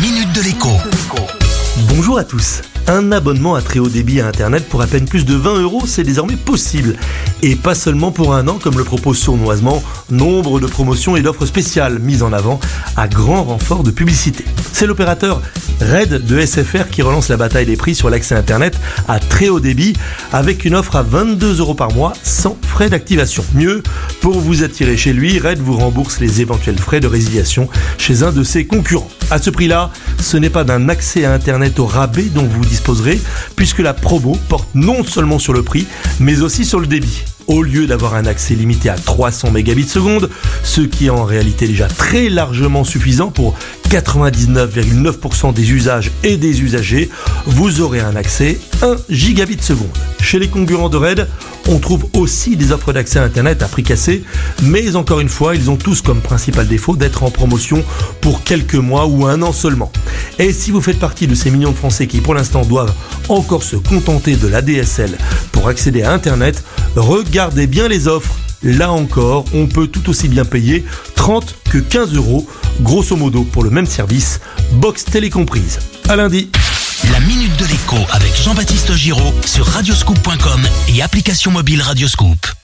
minute de l'écho. Bonjour à tous. Un abonnement à très haut débit à Internet pour à peine plus de 20 euros, c'est désormais possible. Et pas seulement pour un an, comme le propose sournoisement nombre de promotions et d'offres spéciales mises en avant à grand renfort de publicité. C'est l'opérateur Red de SFR qui relance la bataille des prix sur l'accès Internet à très haut débit avec une offre à 22 euros par mois sans frais d'activation. Mieux, pour vous attirer chez lui, Red vous rembourse les éventuels frais de résiliation chez un de ses concurrents. À ce prix-là, ce n'est pas d'un accès à Internet au rabais dont vous disposerez, puisque la promo porte non seulement sur le prix, mais aussi sur le débit au lieu d'avoir un accès limité à 300 mégabits seconde, ce qui est en réalité déjà très largement suffisant pour 99,9% des usages et des usagers, vous aurez un accès 1 gigabit seconde. Chez les concurrents de Red, on trouve aussi des offres d'accès à Internet à prix cassé, mais encore une fois, ils ont tous comme principal défaut d'être en promotion pour quelques mois ou un an seulement. Et si vous faites partie de ces millions de Français qui pour l'instant doivent encore se contenter de l'ADSL pour accéder à Internet, regardez bien les offres. Là encore, on peut tout aussi bien payer 30 que 15 euros, grosso modo pour le même service, box télé comprise. À lundi. La minute de l'écho avec Jean-Baptiste Giraud sur radioscoop.com et application mobile Radioscoop.